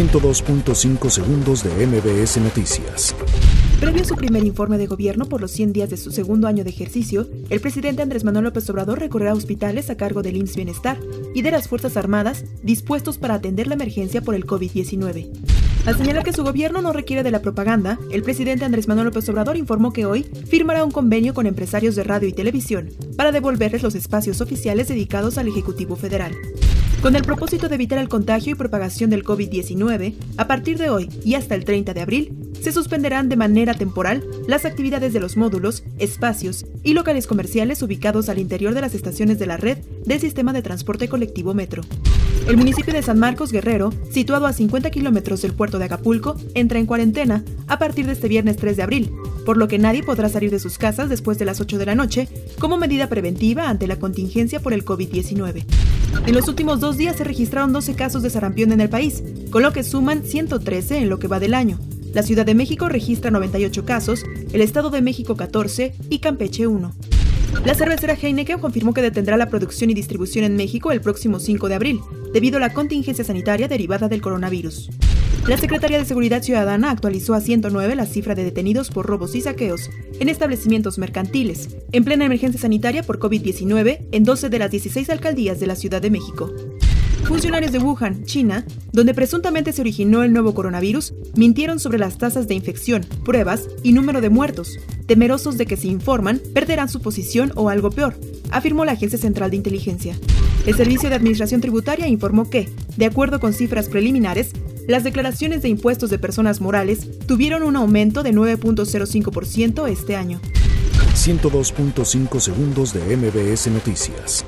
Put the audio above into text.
102.5 segundos de MBS Noticias. Previo a su primer informe de gobierno por los 100 días de su segundo año de ejercicio, el presidente Andrés Manuel López Obrador recorrerá hospitales a cargo del IMSS Bienestar y de las Fuerzas Armadas dispuestos para atender la emergencia por el COVID-19. Al señalar que su gobierno no requiere de la propaganda, el presidente Andrés Manuel López Obrador informó que hoy firmará un convenio con empresarios de radio y televisión para devolverles los espacios oficiales dedicados al Ejecutivo Federal. Con el propósito de evitar el contagio y propagación del COVID-19, a partir de hoy y hasta el 30 de abril, se suspenderán de manera temporal las actividades de los módulos, espacios y locales comerciales ubicados al interior de las estaciones de la red del sistema de transporte colectivo Metro. El municipio de San Marcos Guerrero, situado a 50 kilómetros del puerto de Acapulco, entra en cuarentena a partir de este viernes 3 de abril, por lo que nadie podrá salir de sus casas después de las 8 de la noche como medida preventiva ante la contingencia por el COVID-19. En los últimos dos días se registraron 12 casos de sarampión en el país, con lo que suman 113 en lo que va del año. La Ciudad de México registra 98 casos, el Estado de México 14 y Campeche 1. La cervecera Heineken confirmó que detendrá la producción y distribución en México el próximo 5 de abril, debido a la contingencia sanitaria derivada del coronavirus. La Secretaría de Seguridad Ciudadana actualizó a 109 la cifra de detenidos por robos y saqueos en establecimientos mercantiles, en plena emergencia sanitaria por COVID-19 en 12 de las 16 alcaldías de la Ciudad de México. Funcionarios de Wuhan, China, donde presuntamente se originó el nuevo coronavirus, mintieron sobre las tasas de infección, pruebas y número de muertos, temerosos de que si informan perderán su posición o algo peor, afirmó la Agencia Central de Inteligencia. El Servicio de Administración Tributaria informó que, de acuerdo con cifras preliminares, las declaraciones de impuestos de personas morales tuvieron un aumento de 9.05% este año. 102.5 segundos de MBS Noticias.